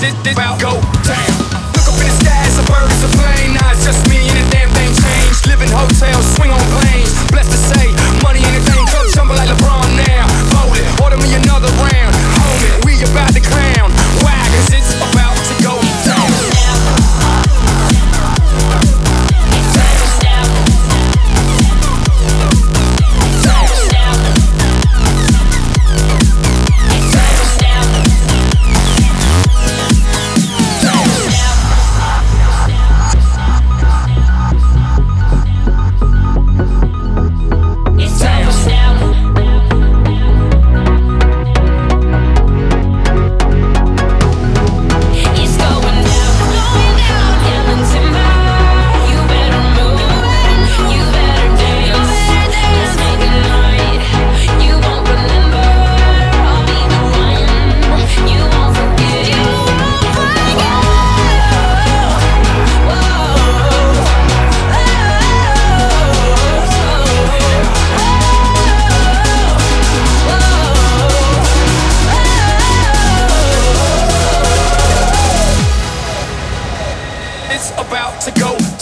go down. Look up in the sky, it's a bird, it's a plane. Just me and a damn thing changed. Living hotels, swing on planes. Bless the It's about to go